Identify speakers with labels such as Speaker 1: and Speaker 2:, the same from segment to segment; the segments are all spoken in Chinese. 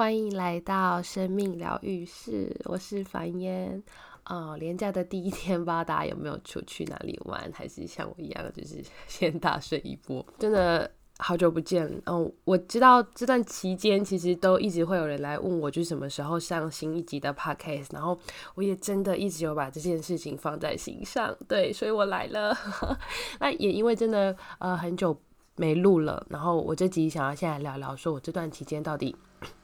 Speaker 1: 欢迎来到生命疗愈室，我是凡烟。哦，连假的第一天，不知道大家有没有出去哪里玩，还是像我一样，就是 先大睡一波。真的好久不见。嗯，我知道这段期间其实都一直会有人来问我，就是什么时候上新一集的 podcast。然后我也真的一直有把这件事情放在心上，对，所以我来了。那也因为真的呃很久没录了，然后我这集想要先来聊聊，说我这段期间到底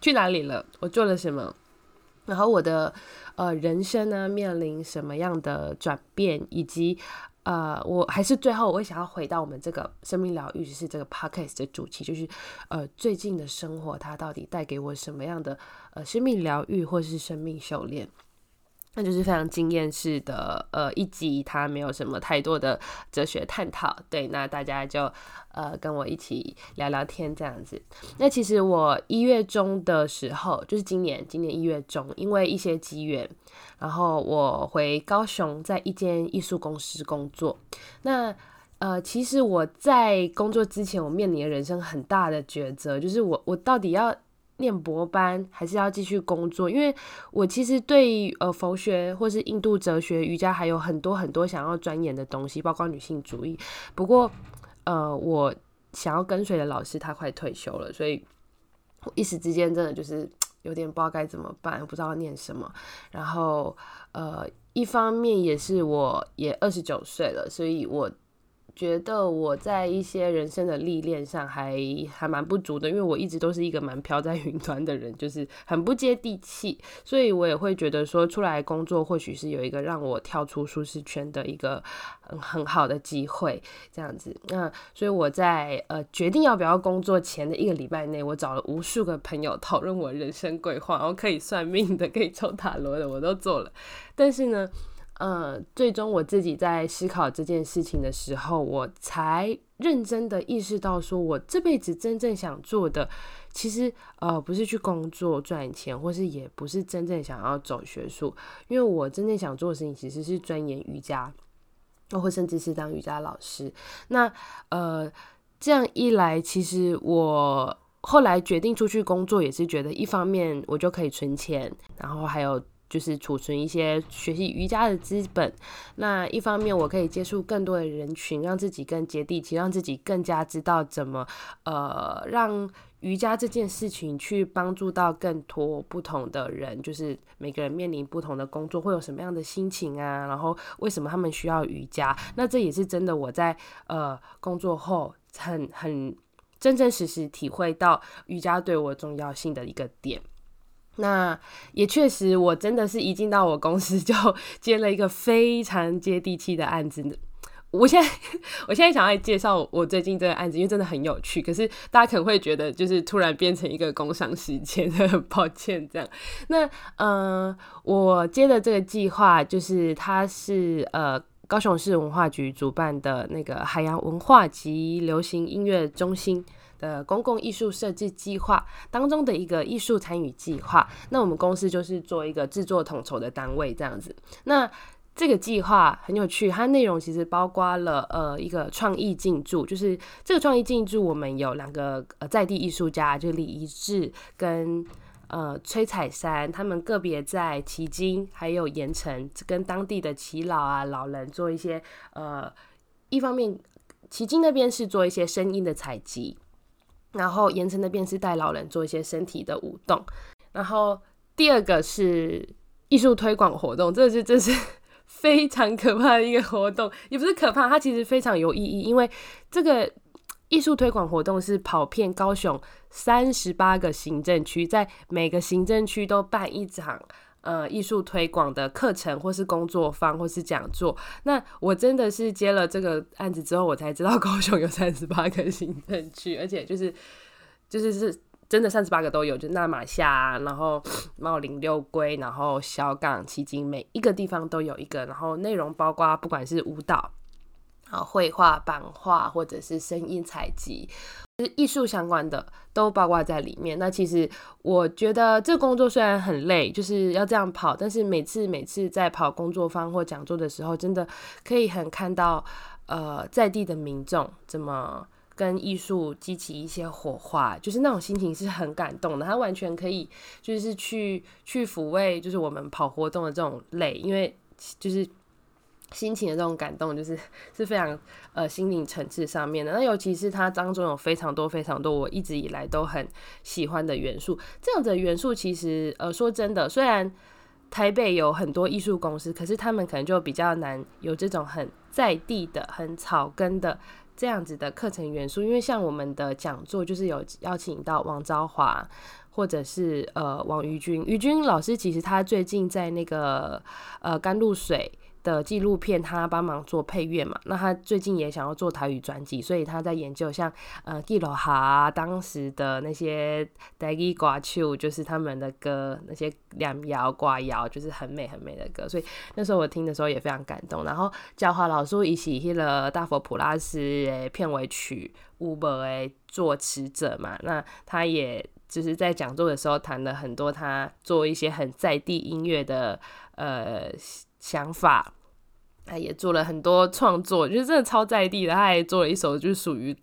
Speaker 1: 去哪里了，我做了什么。然后我的呃人生呢面临什么样的转变，以及呃我还是最后我会想要回到我们这个生命疗愈是这个 podcast 的主题，就是呃最近的生活它到底带给我什么样的呃生命疗愈或是生命修炼。那就是非常经验式的呃一集，它没有什么太多的哲学探讨。对，那大家就呃跟我一起聊聊天这样子。那其实我一月中的时候，就是今年今年一月中，因为一些机缘，然后我回高雄，在一间艺术公司工作。那呃，其实我在工作之前，我面临人生很大的抉择，就是我我到底要。念博班还是要继续工作，因为我其实对呃佛学或是印度哲学、瑜伽还有很多很多想要钻研的东西，包括女性主义。不过呃，我想要跟随的老师他快退休了，所以一时之间真的就是 有点不知道该怎么办，不知道念什么。然后呃，一方面也是我也二十九岁了，所以我。觉得我在一些人生的历练上还还蛮不足的，因为我一直都是一个蛮飘在云端的人，就是很不接地气，所以我也会觉得说出来工作或许是有一个让我跳出舒适圈的一个很很好的机会，这样子。那所以我在呃决定要不要工作前的一个礼拜内，我找了无数个朋友讨论我人生规划，然后可以算命的，可以抽塔罗的，我都做了，但是呢。呃，最终我自己在思考这件事情的时候，我才认真的意识到，说我这辈子真正想做的，其实呃不是去工作赚钱，或是也不是真正想要走学术，因为我真正想做的事情其实是钻研瑜伽，或甚至是当瑜伽老师。那呃这样一来，其实我后来决定出去工作，也是觉得一方面我就可以存钱，然后还有。就是储存一些学习瑜伽的资本。那一方面，我可以接触更多的人群，让自己更接地气，让自己更加知道怎么呃让瑜伽这件事情去帮助到更多不同的人。就是每个人面临不同的工作，会有什么样的心情啊？然后为什么他们需要瑜伽？那这也是真的，我在呃工作后很很真真实实体会到瑜伽对我重要性的一个点。那也确实，我真的是一进到我公司就 接了一个非常接地气的案子。我现在，我现在想要介绍我最近这个案子，因为真的很有趣。可是大家可能会觉得，就是突然变成一个工商时间，很抱歉这样。那呃，我接的这个计划，就是它是呃高雄市文化局主办的那个海洋文化及流行音乐中心。的公共艺术设计计划当中的一个艺术参与计划，那我们公司就是做一个制作统筹的单位这样子。那这个计划很有趣，它内容其实包括了呃一个创意进驻，就是这个创意进驻，我们有两个呃在地艺术家，就李一志跟呃崔彩山，他们个别在旗津还有盐城跟当地的耆老啊老人做一些呃一方面旗津那边是做一些声音的采集。然后盐城那边是带老人做一些身体的舞动，然后第二个是艺术推广活动，这是这是 非常可怕的一个活动，也不是可怕，它其实非常有意义，因为这个艺术推广活动是跑遍高雄三十八个行政区，在每个行政区都办一场。呃，艺术推广的课程，或是工作坊，或是讲座。那我真的是接了这个案子之后，我才知道 高雄有三十八个行政区，而且就是就是是真的三十八个都有，就纳马夏，然后茂林六龟，然后小港旗津，每一个地方都有一个。然后内容包括不管是舞蹈。啊，绘画、版画或者是声音采集，就是艺术相关的都包括在里面。那其实我觉得这工作虽然很累，就是要这样跑，但是每次每次在跑工作坊或讲座的时候，真的可以很看到呃在地的民众怎么跟艺术激起一些火花，就是那种心情是很感动的。他完全可以就是去去抚慰，就是我们跑活动的这种累，因为就是心情的这种感动，就是 是非常呃心灵层次上面的。那尤其是它当中有非常多非常多我一直以来都很喜欢的元素，这样子的元素其实呃说真的，虽然。台北有很多艺术公司，可是他们可能就比较难有这种很在地的、很草根的这样子的课程元素。因为像我们的讲座，就是有邀请到王昭华，或者是呃王于君。于君老师其实他最近在那个呃甘露水。的纪录片，他帮忙做配乐嘛？那他最近也想要做台语专辑，所以他在研究像呃基罗哈当时的那些台语歌曲，就是他们的歌，那些两摇挂摇，就是很美很美的歌。所以那时候我听的时候也非常感动。然后教华老师一起去了大佛普拉斯诶片尾曲 Uber 诶作词者嘛，那他也就是在讲座的时候谈了很多他做一些很在地音乐的呃想法。他也做了很多创作，就是真的超在地的。他还做了一首，就是属于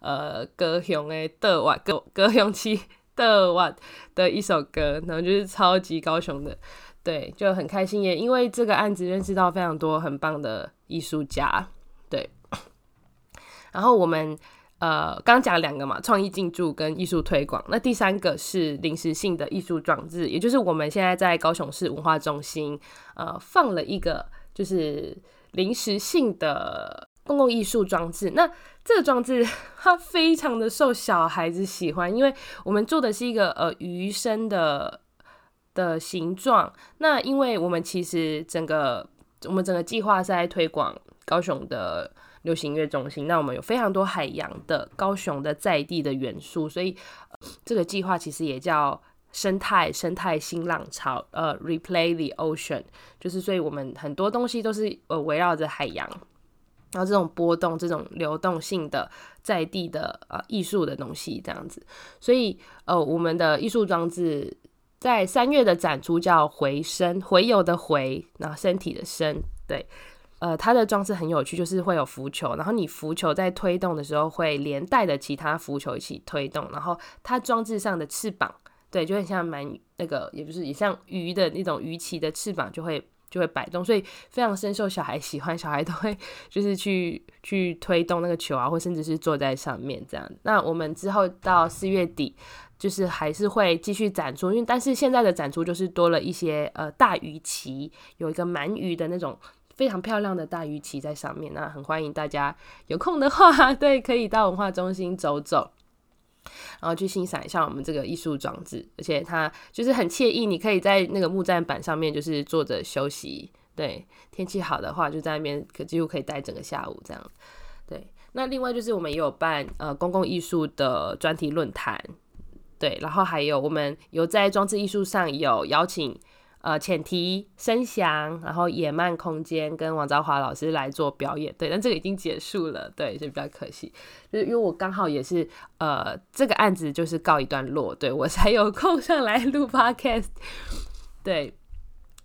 Speaker 1: 呃歌雄诶的瓦歌歌雄期的瓦的一首歌，然后就是超级高雄的，对，就很开心。也因为这个案子认识到非常多很棒的艺术家，对。然后我们呃刚讲两个嘛，创意进驻跟艺术推广。那第三个是临时性的艺术装置，也就是我们现在在高雄市文化中心呃放了一个。就是临时性的公共艺术装置，那这个装置 它非常的受小孩子喜欢，因为我们做的是一个呃鱼身的的形状。那因为我们其实整个我们整个计划是在推广高雄的流行乐中心，那我们有非常多海洋的高雄的在地的元素，所以这个计划其实也叫。生态生态新浪潮，呃，replay the ocean，就是所以我们很多东西都是呃围绕着海洋，然后这种波动、这种流动性的在地的呃艺术的东西这样子，所以呃我们的艺术装置在三月的展出叫回声，回游的回，然后身体的身，对，呃它的装置很有趣，就是会有浮球，然后你浮球在推动的时候会连带的其他浮球一起推动，然后它装置上的翅膀。对，就很像蛮那个，也不是也像鱼的那种鱼鳍的翅膀就会就会摆动，所以非常深受小孩喜欢，小孩都会就是去去推动那个球啊，或甚至是坐在上面这样。那我们之后到四月底，就是还是会继续展出，因为但是现在的展出就是多了一些呃大鱼鳍，有一个鳗鱼的那种非常漂亮的大鱼鳍在上面，那很欢迎大家有空的话，对，可以到文化中心走走。然后去欣赏一下我们这个艺术装置，而且它就是很惬意，你可以在那个木栈板上面就是坐着休息。对，天气好的话就在那边，可几乎可以待整个下午这样。对，那另外就是我们也有办呃公共艺术的专题论坛，对，然后还有我们有在装置艺术上有邀请。呃，浅提、声响，然后野漫空间跟王昭华老师来做表演，对，但这个已经结束了，对，就比较可惜，就是因为我刚好也是，呃，这个案子就是告一段落，对我才有空上来录 podcast，对，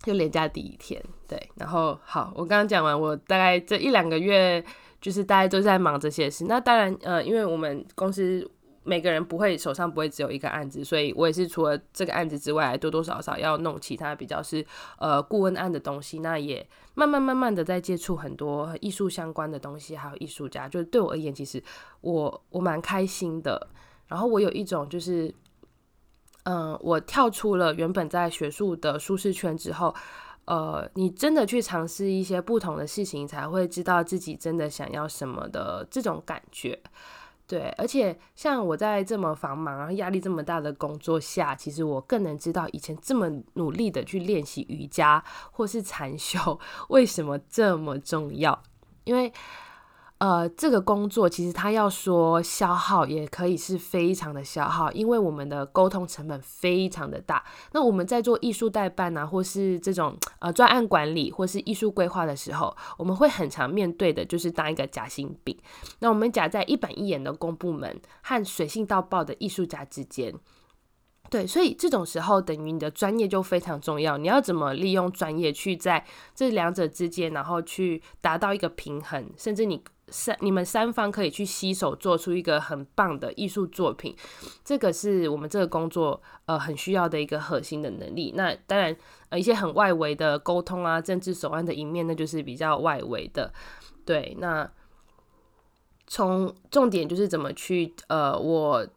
Speaker 1: 就连假第一天，对，然后好，我刚刚讲完，我大概这一两个月就是大家都在忙这些事，那当然，呃，因为我们公司。每个人不会手上不会只有一个案子，所以我也是除了这个案子之外，多多少少要弄其他比较是呃顾问案的东西。那也慢慢慢慢的在接触很多艺术相关的东西，还有艺术家。就是对我而言，其实我我蛮开心的。然后我有一种就是，嗯，我跳出了原本在学术的舒适圈之后，呃，你真的去尝试一些不同的事情，才会知道自己真的想要什么的这种感觉。对，而且像我在这么繁忙、然后压力这么大的工作下，其实我更能知道以前这么努力的去练习瑜伽或是禅修 为什么这么重要，因为。呃，这个工作其实他要说消耗，也可以是非常的消耗，因为我们的沟通成本非常的大。那我们在做艺术代办啊，或是这种呃专案管理，或是艺术规划的时候，我们会很常面对的就是当一个夹心饼。那我们夹在一板一眼的公部门和水性到爆的艺术家之间。对，所以这种时候等于你的专业就非常重要。你要怎么利用专业去在这两者之间，然后去达到一个平衡，甚至你三你们三方可以去携手做出一个很棒的艺术作品。这个是我们这个工作呃很需要的一个核心的能力。那当然呃一些很外围的沟通啊、政治手腕的一面，那就是比较外围的。对，那从重点就是怎么去呃我。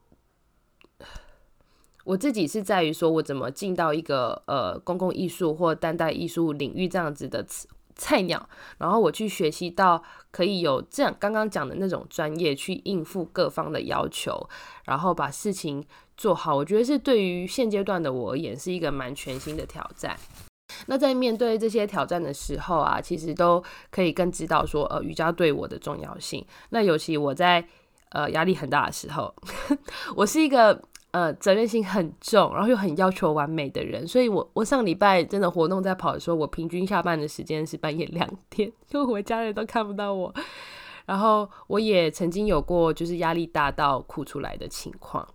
Speaker 1: 我自己是在于说，我怎么进到一个呃公共艺术或当代艺术领域这样子的菜鸟，然后我去学习到可以有这样刚刚讲的那种专业去应付各方的要求，然后把事情做好。我觉得是对于现阶段的我而言是一个蛮全新的挑战。那在面对这些挑战的时候啊，其实都可以更知道说，呃，瑜伽对我的重要性。那尤其我在呃压力很大的时候，我是一个。呃，责任心很重，然后又很要求完美的人，所以我我上礼拜真的活动在跑的时候，我平均下班的时间是半夜两点，就我家人都看不到我。然后我也曾经有过就是压力大到哭出来的情况，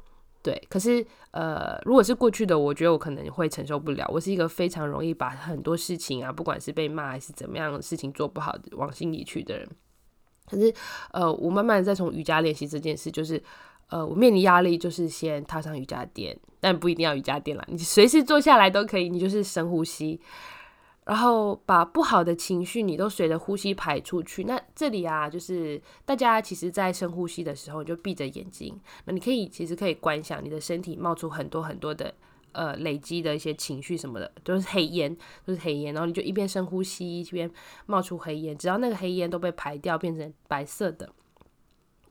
Speaker 1: 对。可是呃，如果是过去的，我觉得我可能会承受不了。我是一个非常容易把很多事情啊，不管是被骂还是怎么样事情做不好的，往心里去的人。可是呃，我慢慢在从瑜伽练习这件事，就是。呃，我面临压力就是先踏上瑜伽垫，但不一定要瑜伽垫啦，你随时坐下来都可以。你就是深呼吸，然后把不好的情绪你都随着呼吸排出去。那这里啊，就是大家其实在深呼吸的时候就闭着眼睛，那你可以其实可以观想你的身体冒出很多很多的呃累积的一些情绪什么的，都是黑烟，都是黑烟。然后你就一边深呼吸一边冒出黑烟，只要那个黑烟都被排掉，变成白色的。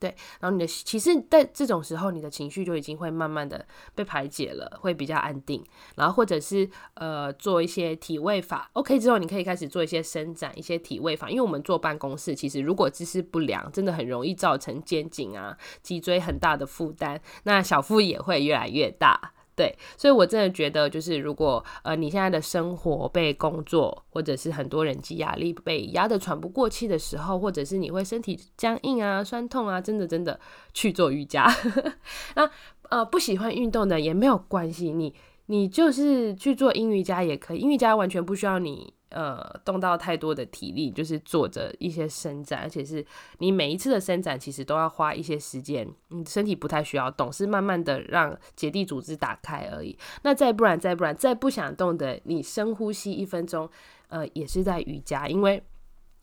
Speaker 1: 对，然后你的其实，在这种时候，你的情绪就已经会慢慢的被排解了，会比较安定。然后或者是呃做一些体位法，OK 之后，你可以开始做一些伸展，一些体位法。因为我们坐办公室，其实如果姿势不良，真的很容易造成肩颈啊、脊椎很大的负担，那小腹也会越来越大。对，所以我真的觉得，就是如果呃你现在的生活被工作或者是很多人际压力被压得喘不过气的时候，或者是你会身体僵硬啊、酸痛啊，真的真的去做瑜伽。那呃不喜欢运动的也没有关系，你你就是去做英语伽也可以，英语伽完全不需要你。呃，动到太多的体力，就是做着一些伸展，而且是你每一次的伸展，其实都要花一些时间。你身体不太需要动，是慢慢的让结缔组织打开而已。那再不然，再不然，再不想动的，你深呼吸一分钟，呃，也是在瑜伽，因为。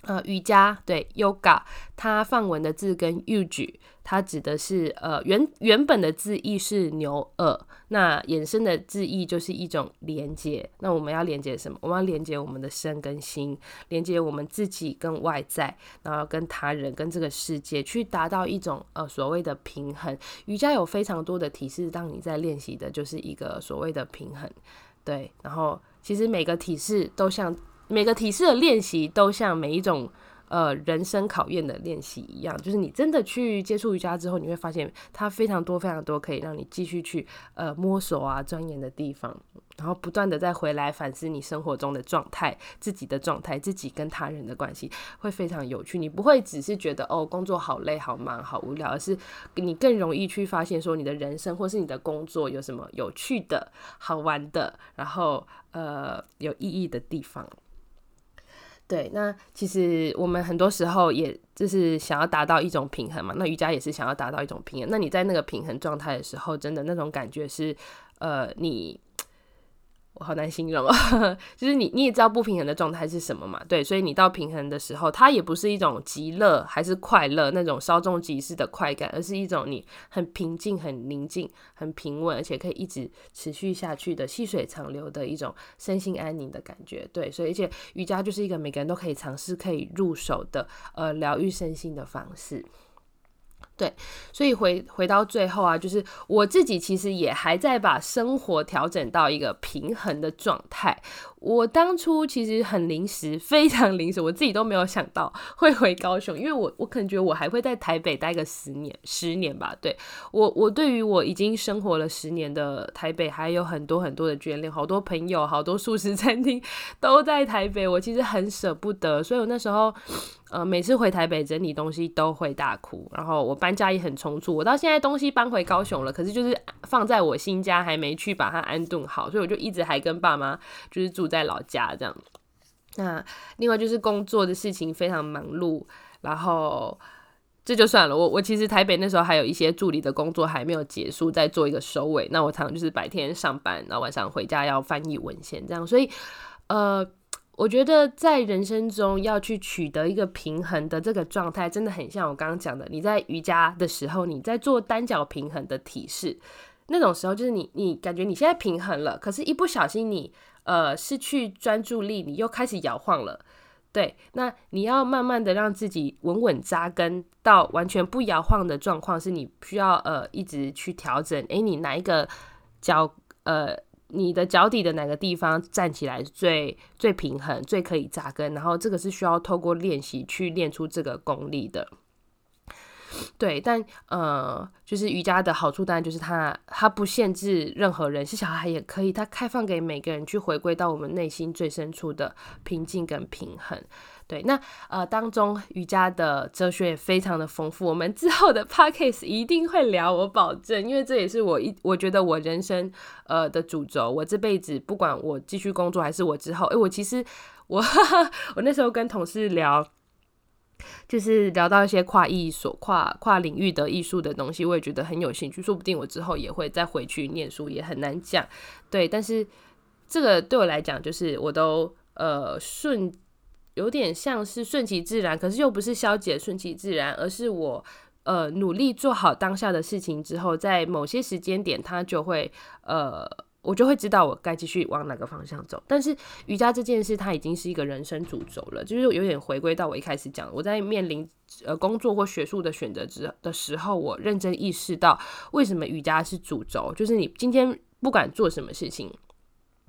Speaker 1: 呃，瑜伽对，yoga，它梵文的字跟 yuj，它指的是呃原原本的字义是牛耳，那衍生的字义就是一种连接。那我们要连接什么？我们要连接我们的身跟心，连接我们自己跟外在，然后跟他人跟这个世界，去达到一种呃所谓的平衡。瑜伽有非常多的提示，当你在练习的就是一个所谓的平衡。对，然后其实每个体式都像。每个体式的练习都像每一种呃人生考验的练习一样，就是你真的去接触瑜伽之后，你会发现它非常多非常多可以让你继续去呃摸索啊钻研的地方，然后不断的再回来反思你生活中的状态、自己的状态、自己跟他人的关系，会非常有趣。你不会只是觉得哦工作好累、好忙、好无聊，而是你更容易去发现说你的人生或是你的工作有什么有趣的、好玩的，然后呃有意义的地方。对，那其实我们很多时候也就是想要达到一种平衡嘛。那瑜伽也是想要达到一种平衡。那你在那个平衡状态的时候，真的那种感觉是，呃，你。我好难形容哦，就是你你也知道不平衡的状态是什么嘛？对，所以你到平衡的时候，它也不是一种极乐还是快乐那种稍纵即逝的快感，而是一种你很平静、很宁静、很平稳，而且可以一直持续下去的细水长流的一种身心安宁的感觉。对，所以而且瑜伽就是一个每个人都可以尝试、可以入手的呃疗愈身心的方式。对，所以回回到最后啊，就是我自己其实也还在把生活调整到一个平衡的状态。我当初其实很临时，非常临时，我自己都没有想到会回高雄，因为我我可能觉得我还会在台北待个十年，十年吧。对我，我对于我已经生活了十年的台北，还有很多很多的眷恋，好多朋友，好多素食餐厅 都在台北，我其实很舍不得。所以我那时候，呃，每次回台北整理东西都会大哭，然后我搬家也很匆促，我到现在东西搬回高雄了，可是就是放在我新家还没去把它安顿好，所以我就一直还跟爸妈就是住在老家这样。那另外就是工作的事情非常忙碌，然后这就算了。我我其实台北那时候还有一些助理的工作还没有结束，在做一个收尾。那我常常就是白天上班，然后晚上回家要翻译文献这样。所以呃。我觉得在人生中要去取得一个平衡的这个状态，真的很像我刚刚讲的。你在瑜伽的时候，你在做单脚平衡的体式，那种时候就是你你感觉你现在平衡了，可是一不小心你呃失去专注力，你又开始摇晃了。对，那你要慢慢的让自己稳稳扎根到完全不摇晃的状况，是你需要呃一直去调整。诶，你哪一个脚呃？你的脚底的哪个地方站起来最最平衡、最可以扎根？然后这个是需要透过练习去练出这个功力的。对，但呃，就是瑜伽的好处当然就是它它不限制任何人，是小孩也可以，它开放给每个人去回归到我们内心最深处的平静跟平衡。对，那呃当中瑜伽的哲学也非常的丰富，我们之后的 podcast 一定会聊，我保证，因为这也是我一我觉得我人生呃的主轴，我这辈子不管我继续工作还是我之后，诶，我其实我 我那时候跟同事聊，就是聊到一些跨艺术、跨跨领域的艺术的东西，我也觉得很有兴趣，说不定我之后也会再回去念书，也很难讲。对，但是这个对我来讲，就是我都呃顺。有点像是顺其自然，可是又不是消解顺其自然，而是我呃努力做好当下的事情之后，在某些时间点，它就会呃我就会知道我该继续往哪个方向走。但是瑜伽这件事，它已经是一个人生主轴了，就是有点回归到我一开始讲，我在面临呃工作或学术的选择之的时候，我认真意识到为什么瑜伽是主轴，就是你今天不管做什么事情，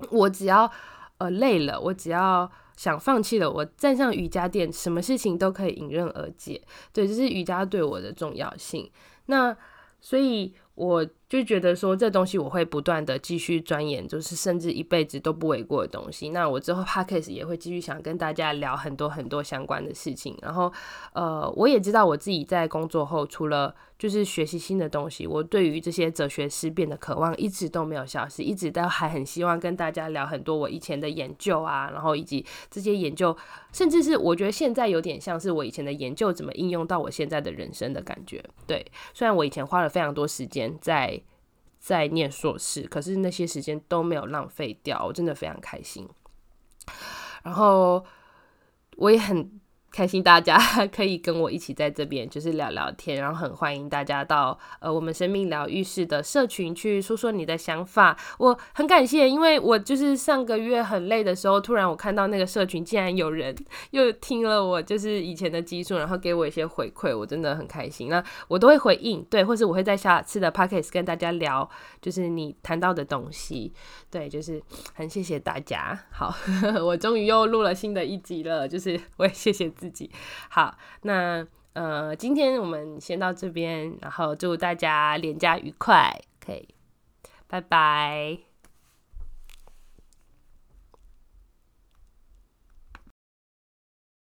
Speaker 1: 我只要呃累了，我只要。想放弃了，我站上瑜伽垫，什么事情都可以迎刃而解。对，这是瑜伽对我的重要性。那所以。我就觉得说这东西我会不断的继续钻研，就是甚至一辈子都不为过的东西。那我之后 podcast 也会继续想跟大家聊很多很多相关的事情。然后，呃，我也知道我自己在工作后，除了就是学习新的东西，我对于这些哲学思辨的渴望一直都没有消失，一直都还很希望跟大家聊很多我以前的研究啊，然后以及这些研究，甚至是我觉得现在有点像是我以前的研究怎么应用到我现在的人生的感觉。对，虽然我以前花了非常多时间。在在念硕士，可是那些时间都没有浪费掉，我真的非常开心。然后我也很。开心大家 可以跟我一起在这边就是聊聊天，然后很欢迎大家到呃我们生命疗愈室的社群去说说你的想法。我很感谢，因为我就是上个月很累的时候，突然我看到那个社群竟然有人 又听了我就是以前的基数，然后给我一些回馈，我真的很开心。那我都会回应，对，或是我会在下次的 p o c k e t 跟大家聊，就是你谈到的东西，对，就是很谢谢大家。好，我终于又录了新的一集了，就是我也谢谢。自己好，那呃，今天我们先到这边，然后祝大家连假愉快可以拜拜。